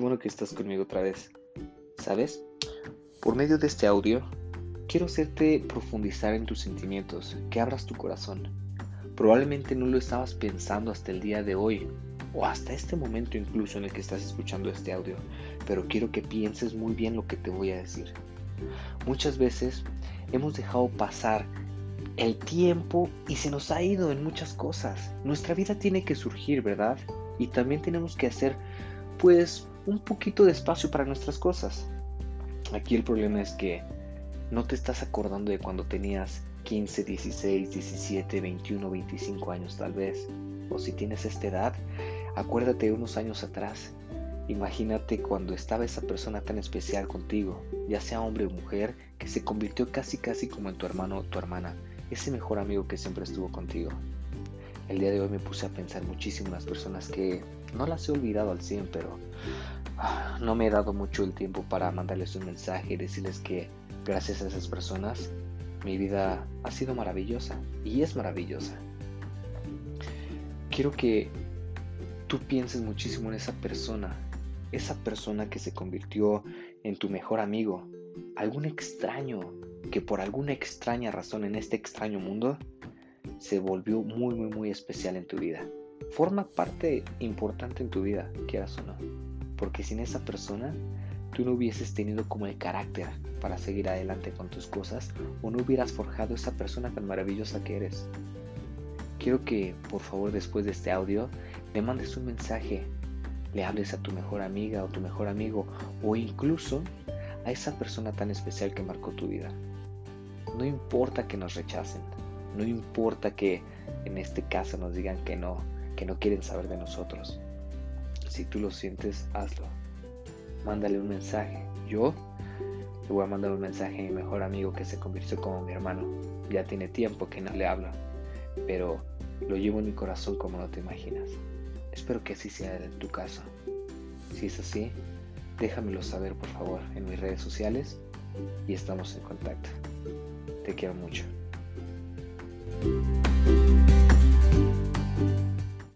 bueno que estás conmigo otra vez. ¿Sabes? Por medio de este audio, quiero hacerte profundizar en tus sentimientos, que abras tu corazón. Probablemente no lo estabas pensando hasta el día de hoy, o hasta este momento incluso en el que estás escuchando este audio, pero quiero que pienses muy bien lo que te voy a decir. Muchas veces hemos dejado pasar el tiempo y se nos ha ido en muchas cosas. Nuestra vida tiene que surgir, ¿verdad? Y también tenemos que hacer, pues, un poquito de espacio para nuestras cosas. Aquí el problema es que no te estás acordando de cuando tenías 15, 16, 17, 21, 25 años tal vez. O si tienes esta edad, acuérdate unos años atrás. Imagínate cuando estaba esa persona tan especial contigo, ya sea hombre o mujer, que se convirtió casi casi como en tu hermano o tu hermana, ese mejor amigo que siempre estuvo contigo. El día de hoy me puse a pensar muchísimo en las personas que no las he olvidado al 100, pero ah, no me he dado mucho el tiempo para mandarles un mensaje y decirles que gracias a esas personas mi vida ha sido maravillosa y es maravillosa. Quiero que tú pienses muchísimo en esa persona, esa persona que se convirtió en tu mejor amigo, algún extraño que por alguna extraña razón en este extraño mundo se volvió muy, muy, muy especial en tu vida. Forma parte importante en tu vida, quieras o no. Porque sin esa persona, tú no hubieses tenido como el carácter para seguir adelante con tus cosas o no hubieras forjado esa persona tan maravillosa que eres. Quiero que, por favor, después de este audio, le mandes un mensaje, le hables a tu mejor amiga o tu mejor amigo o incluso a esa persona tan especial que marcó tu vida. No importa que nos rechacen, no importa que en este caso nos digan que no, que no quieren saber de nosotros. Si tú lo sientes, hazlo. Mándale un mensaje. Yo le voy a mandar un mensaje a mi mejor amigo que se convirtió como mi hermano. Ya tiene tiempo que no le hablo, pero lo llevo en mi corazón como no te imaginas. Espero que así sea en tu caso. Si es así, déjamelo saber por favor en mis redes sociales y estamos en contacto. Te quiero mucho.